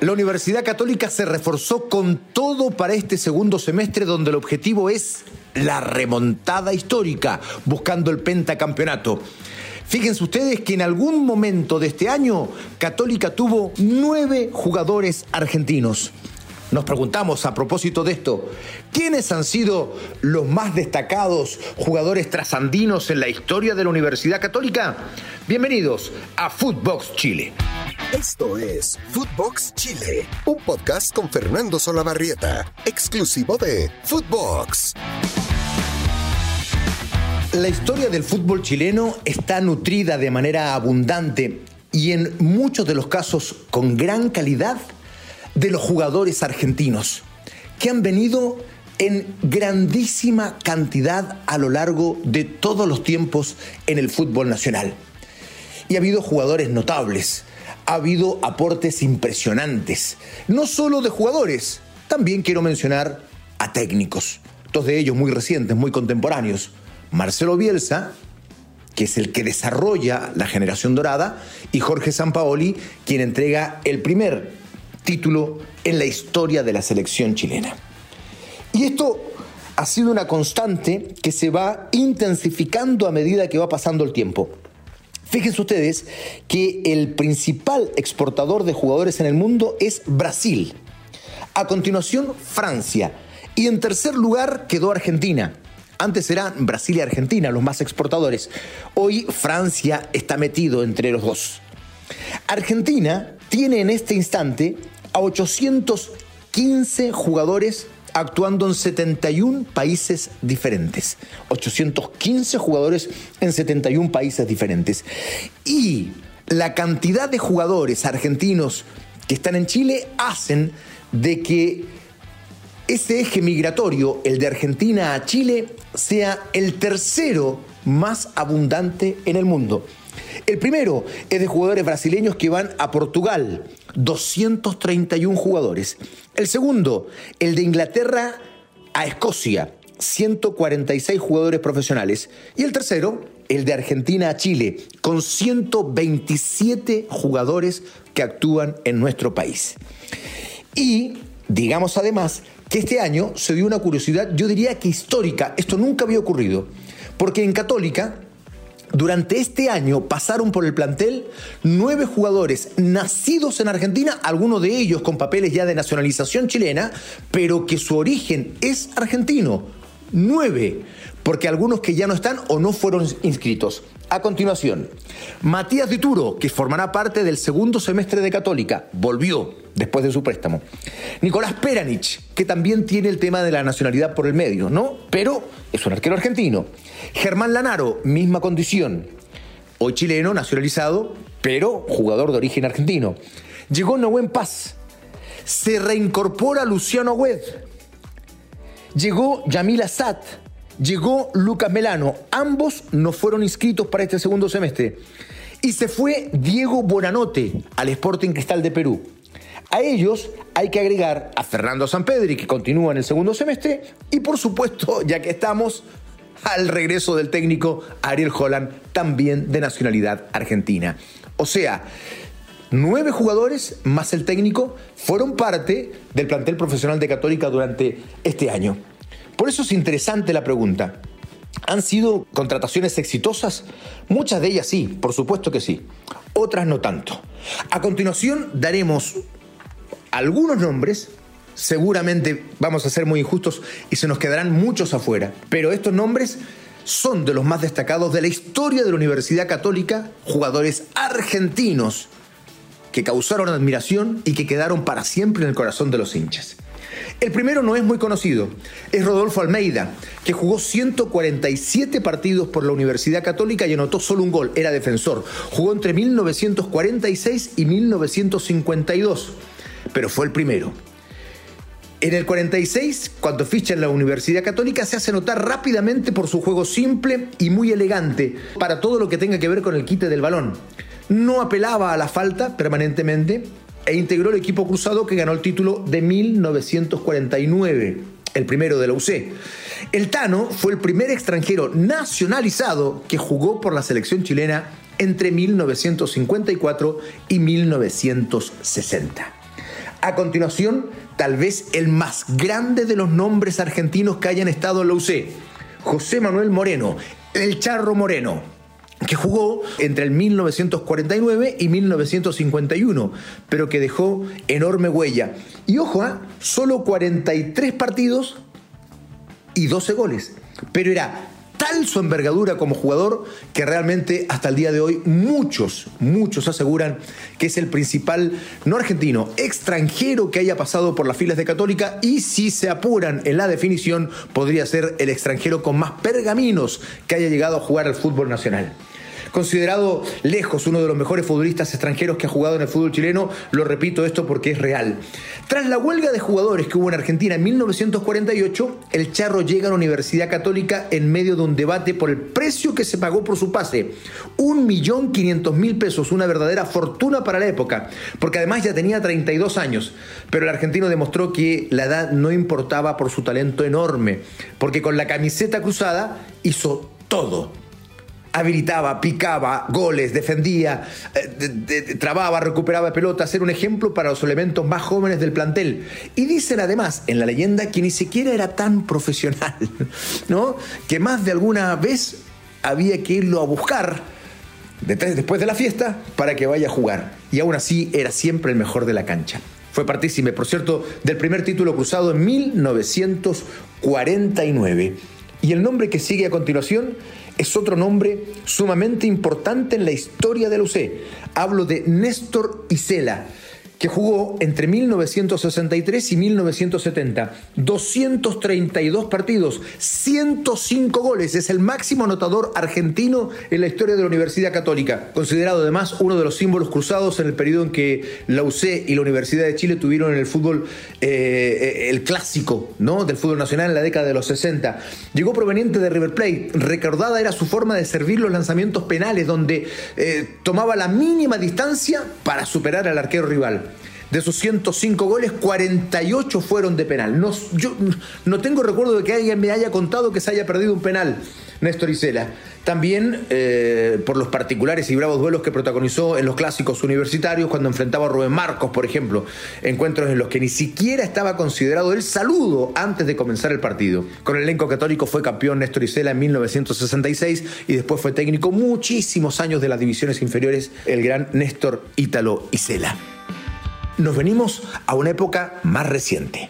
La Universidad Católica se reforzó con todo para este segundo semestre donde el objetivo es la remontada histórica, buscando el pentacampeonato. Fíjense ustedes que en algún momento de este año Católica tuvo nueve jugadores argentinos. Nos preguntamos a propósito de esto, ¿quiénes han sido los más destacados jugadores trasandinos en la historia de la Universidad Católica? Bienvenidos a Footbox Chile. Esto es Footbox Chile, un podcast con Fernando Solabarrieta, exclusivo de Footbox. La historia del fútbol chileno está nutrida de manera abundante y en muchos de los casos con gran calidad de los jugadores argentinos, que han venido en grandísima cantidad a lo largo de todos los tiempos en el fútbol nacional. Y ha habido jugadores notables, ha habido aportes impresionantes, no solo de jugadores, también quiero mencionar a técnicos, dos de ellos muy recientes, muy contemporáneos. Marcelo Bielsa, que es el que desarrolla la generación dorada, y Jorge Sampaoli, quien entrega el primer título en la historia de la selección chilena. Y esto ha sido una constante que se va intensificando a medida que va pasando el tiempo. Fíjense ustedes que el principal exportador de jugadores en el mundo es Brasil. A continuación, Francia. Y en tercer lugar quedó Argentina. Antes eran Brasil y Argentina los más exportadores. Hoy Francia está metido entre los dos. Argentina tiene en este instante a 815 jugadores actuando en 71 países diferentes. 815 jugadores en 71 países diferentes. Y la cantidad de jugadores argentinos que están en Chile hacen de que ese eje migratorio, el de Argentina a Chile, sea el tercero más abundante en el mundo. El primero es de jugadores brasileños que van a Portugal, 231 jugadores. El segundo, el de Inglaterra a Escocia, 146 jugadores profesionales. Y el tercero, el de Argentina a Chile, con 127 jugadores que actúan en nuestro país. Y digamos además que este año se dio una curiosidad, yo diría que histórica, esto nunca había ocurrido, porque en Católica durante este año pasaron por el plantel nueve jugadores nacidos en Argentina, algunos de ellos con papeles ya de nacionalización chilena, pero que su origen es argentino. Nueve, porque algunos que ya no están o no fueron inscritos. A continuación, Matías Dituro, que formará parte del segundo semestre de Católica, volvió después de su préstamo. Nicolás Peranich, que también tiene el tema de la nacionalidad por el medio, ¿no? Pero es un arquero argentino. Germán Lanaro, misma condición. Hoy chileno, nacionalizado, pero jugador de origen argentino. Llegó Noé Paz. Se reincorpora Luciano Wed. Llegó Yamil Assad. Llegó Lucas Melano. Ambos no fueron inscritos para este segundo semestre. Y se fue Diego Bonanote al Sporting Cristal de Perú. A ellos hay que agregar a Fernando Sampedri, que continúa en el segundo semestre, y por supuesto, ya que estamos, al regreso del técnico Ariel Holland, también de nacionalidad argentina. O sea, nueve jugadores más el técnico fueron parte del plantel profesional de Católica durante este año. Por eso es interesante la pregunta. ¿Han sido contrataciones exitosas? Muchas de ellas sí, por supuesto que sí. Otras no tanto. A continuación daremos algunos nombres, seguramente vamos a ser muy injustos y se nos quedarán muchos afuera, pero estos nombres son de los más destacados de la historia de la Universidad Católica, jugadores argentinos que causaron admiración y que quedaron para siempre en el corazón de los hinchas. El primero no es muy conocido, es Rodolfo Almeida, que jugó 147 partidos por la Universidad Católica y anotó solo un gol, era defensor. Jugó entre 1946 y 1952 pero fue el primero. En el 46, cuando ficha en la Universidad Católica, se hace notar rápidamente por su juego simple y muy elegante para todo lo que tenga que ver con el quite del balón. No apelaba a la falta permanentemente e integró el equipo cruzado que ganó el título de 1949, el primero de la UC. El Tano fue el primer extranjero nacionalizado que jugó por la selección chilena entre 1954 y 1960. A continuación, tal vez el más grande de los nombres argentinos que hayan estado en la UC, José Manuel Moreno, el Charro Moreno que jugó entre el 1949 y 1951, pero que dejó enorme huella. Y ojo, ¿eh? solo 43 partidos y 12 goles. Pero era tal su envergadura como jugador que realmente hasta el día de hoy muchos, muchos aseguran que es el principal, no argentino, extranjero que haya pasado por las filas de Católica y si se apuran en la definición podría ser el extranjero con más pergaminos que haya llegado a jugar al fútbol nacional considerado lejos uno de los mejores futbolistas extranjeros que ha jugado en el fútbol chileno. Lo repito esto porque es real. Tras la huelga de jugadores que hubo en Argentina en 1948, el Charro llega a la Universidad Católica en medio de un debate por el precio que se pagó por su pase. Un millón quinientos mil pesos, una verdadera fortuna para la época, porque además ya tenía 32 años. Pero el argentino demostró que la edad no importaba por su talento enorme, porque con la camiseta cruzada hizo todo habilitaba, picaba, goles, defendía, eh, trababa, recuperaba pelotas, era un ejemplo para los elementos más jóvenes del plantel. Y dicen además en la leyenda que ni siquiera era tan profesional, ¿no? Que más de alguna vez había que irlo a buscar después de la fiesta para que vaya a jugar. Y aún así era siempre el mejor de la cancha. Fue partícipe, por cierto, del primer título cruzado en 1949. Y el nombre que sigue a continuación es otro nombre sumamente importante en la historia del UC. Hablo de Néstor Isela que jugó entre 1963 y 1970. 232 partidos, 105 goles. Es el máximo anotador argentino en la historia de la Universidad Católica. Considerado además uno de los símbolos cruzados en el periodo en que la UC y la Universidad de Chile tuvieron el fútbol eh, el clásico ¿no? del fútbol nacional en la década de los 60. Llegó proveniente de River Plate. Recordada era su forma de servir los lanzamientos penales, donde eh, tomaba la mínima distancia para superar al arquero rival. De sus 105 goles, 48 fueron de penal. No, tengo recuerdo de que alguien me haya contado que se haya perdido un penal, Néstor Isela. También eh, por los particulares y bravos duelos que protagonizó en los clásicos universitarios cuando enfrentaba a Rubén Marcos, por ejemplo. Encuentros en los que ni siquiera estaba considerado el saludo antes de comenzar el partido. Con el elenco católico fue campeón Néstor Isela en 1966 y después fue técnico muchísimos años de las divisiones inferiores, el gran Néstor Ítalo Isela nos venimos a una época más reciente.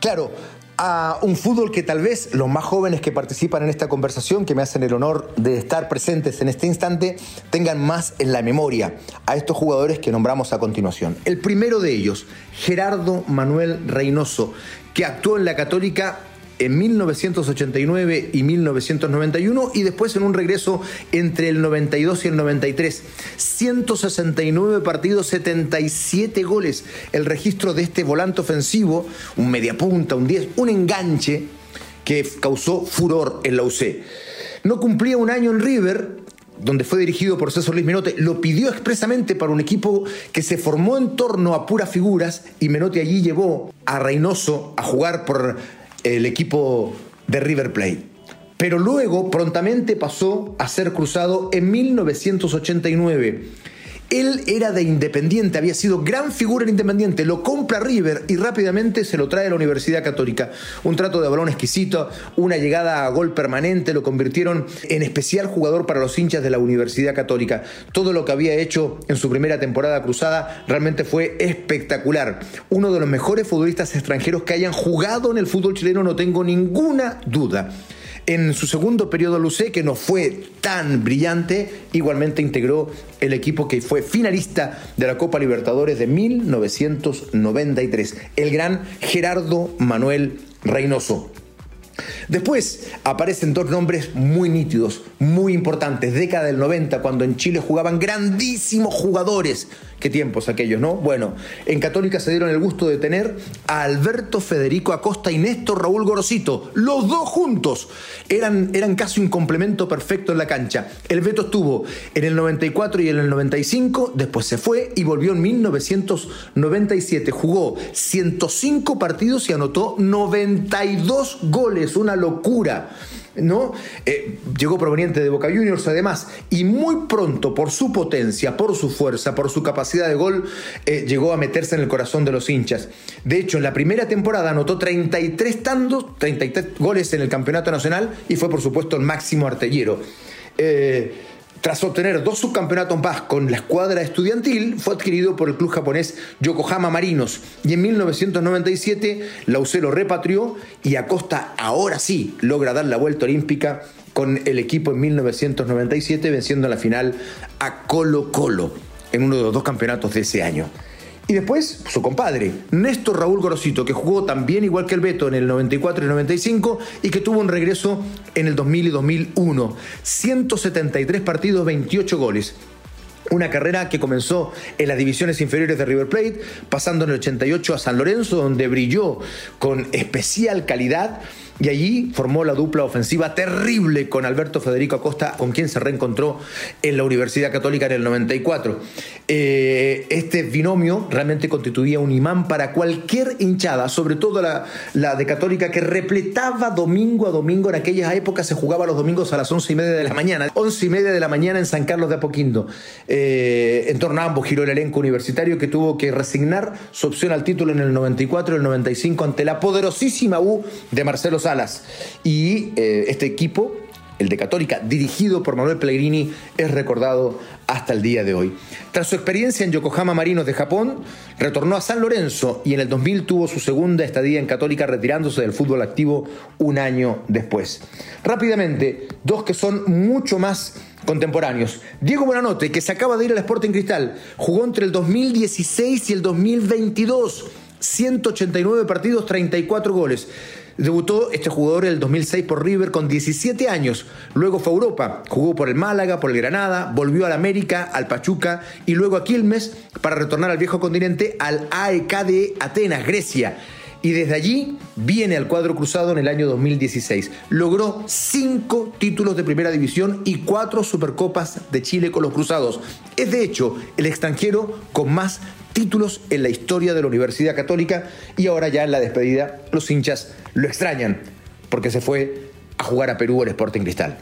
Claro, a un fútbol que tal vez los más jóvenes que participan en esta conversación, que me hacen el honor de estar presentes en este instante, tengan más en la memoria a estos jugadores que nombramos a continuación. El primero de ellos, Gerardo Manuel Reynoso, que actuó en la Católica en 1989 y 1991 y después en un regreso entre el 92 y el 93. 169 partidos, 77 goles. El registro de este volante ofensivo, un mediapunta, un 10, un enganche que causó furor en la UC. No cumplía un año en River, donde fue dirigido por César Luis Menote, lo pidió expresamente para un equipo que se formó en torno a puras figuras y Menote allí llevó a Reynoso a jugar por el equipo de River Plate. Pero luego prontamente pasó a ser cruzado en 1989 él era de Independiente, había sido gran figura en Independiente, lo compra River y rápidamente se lo trae a la Universidad Católica. Un trato de balón exquisito, una llegada a gol permanente, lo convirtieron en especial jugador para los hinchas de la Universidad Católica. Todo lo que había hecho en su primera temporada cruzada realmente fue espectacular. Uno de los mejores futbolistas extranjeros que hayan jugado en el fútbol chileno, no tengo ninguna duda. En su segundo periodo Lucé, que no fue tan brillante, igualmente integró el equipo que fue finalista de la Copa Libertadores de 1993, el gran Gerardo Manuel Reynoso. Después aparecen dos nombres muy nítidos, muy importantes. Década del 90, cuando en Chile jugaban grandísimos jugadores. Qué tiempos aquellos, ¿no? Bueno, en Católica se dieron el gusto de tener a Alberto Federico Acosta y Néstor Raúl Gorosito. Los dos juntos eran, eran casi un complemento perfecto en la cancha. El Beto estuvo en el 94 y en el 95, después se fue y volvió en 1997. Jugó 105 partidos y anotó 92 goles. Una locura. ¿no? Eh, llegó proveniente de Boca Juniors además, y muy pronto, por su potencia, por su fuerza, por su capacidad de gol, eh, llegó a meterse en el corazón de los hinchas. De hecho, en la primera temporada anotó 33 tandos, 33 goles en el campeonato nacional y fue, por supuesto, el máximo artillero. Eh, tras obtener dos subcampeonatos más con la escuadra estudiantil, fue adquirido por el club japonés Yokohama Marinos y en 1997 la UC lo repatrió y Acosta ahora sí logra dar la vuelta olímpica con el equipo en 1997 venciendo en la final a Colo Colo en uno de los dos campeonatos de ese año. Y después su compadre, Néstor Raúl Gorosito, que jugó también igual que el Beto en el 94 y 95 y que tuvo un regreso en el 2000 y 2001. 173 partidos, 28 goles. Una carrera que comenzó en las divisiones inferiores de River Plate, pasando en el 88 a San Lorenzo, donde brilló con especial calidad y allí formó la dupla ofensiva terrible con Alberto Federico Acosta, con quien se reencontró en la Universidad Católica en el 94. Eh, este binomio realmente constituía un imán para cualquier hinchada, sobre todo la, de Católica, que repletaba domingo a domingo. En aquellas épocas se jugaba los domingos a las once y media de la mañana. Once y media de la mañana en San Carlos de Apoquindo. Eh, en torno a ambos giró el elenco universitario que tuvo que resignar su opción al título en el 94 y el 95 ante la poderosísima U de Marcelo Salas. Y eh, este equipo, el de Católica, dirigido por Manuel Pellegrini, es recordado hasta el día de hoy. Tras su experiencia en Yokohama Marinos de Japón, retornó a San Lorenzo y en el 2000 tuvo su segunda estadía en Católica retirándose del fútbol activo un año después. Rápidamente, dos que son mucho más contemporáneos. Diego Buenanote, que se acaba de ir al Sporting Cristal, jugó entre el 2016 y el 2022. 189 partidos, 34 goles. Debutó este jugador en el 2006 por River con 17 años. Luego fue a Europa, jugó por el Málaga, por el Granada, volvió al América, al Pachuca y luego a Quilmes para retornar al viejo continente al AEK de Atenas, Grecia. Y desde allí viene al cuadro cruzado en el año 2016. Logró cinco títulos de primera división y cuatro supercopas de Chile con los cruzados. Es de hecho el extranjero con más títulos en la historia de la Universidad Católica y ahora ya en la despedida los hinchas lo extrañan porque se fue a jugar a Perú el Sporting Cristal.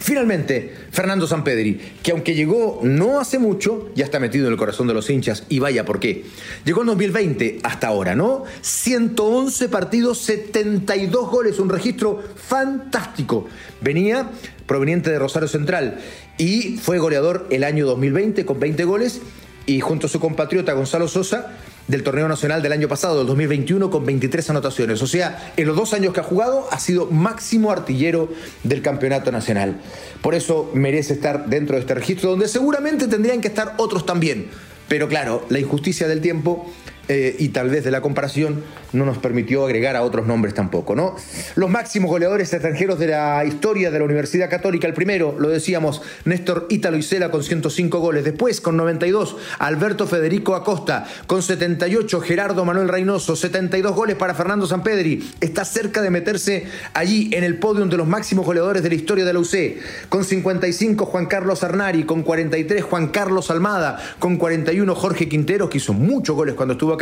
Finalmente, Fernando Sampedri, que aunque llegó no hace mucho, ya está metido en el corazón de los hinchas, y vaya por qué. Llegó en 2020 hasta ahora, ¿no? 111 partidos, 72 goles, un registro fantástico. Venía proveniente de Rosario Central y fue goleador el año 2020 con 20 goles y junto a su compatriota Gonzalo Sosa del torneo nacional del año pasado, del 2021, con 23 anotaciones. O sea, en los dos años que ha jugado ha sido máximo artillero del campeonato nacional. Por eso merece estar dentro de este registro, donde seguramente tendrían que estar otros también. Pero claro, la injusticia del tiempo eh, y tal vez de la comparación no nos permitió agregar a otros nombres tampoco, ¿no? Los máximos goleadores extranjeros de la historia de la Universidad Católica, el primero, lo decíamos, Néstor Ítalo Isela con 105 goles, después con 92, Alberto Federico Acosta, con 78, Gerardo Manuel Reynoso, 72 goles para Fernando Sampedri, está cerca de meterse allí en el podium de los máximos goleadores de la historia de la UC, con 55 Juan Carlos Arnari, con 43 Juan Carlos Almada, con 41 Jorge Quintero, que hizo muchos goles cuando estuvo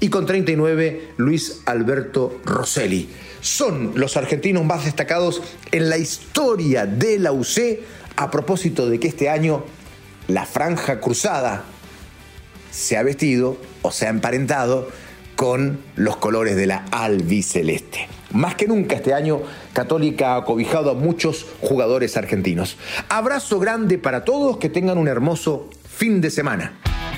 y con 39 Luis Alberto Rosselli. Son los argentinos más destacados en la historia de la UC a propósito de que este año la franja cruzada se ha vestido o se ha emparentado con los colores de la albiceleste. Más que nunca este año, Católica ha cobijado a muchos jugadores argentinos. Abrazo grande para todos, que tengan un hermoso fin de semana.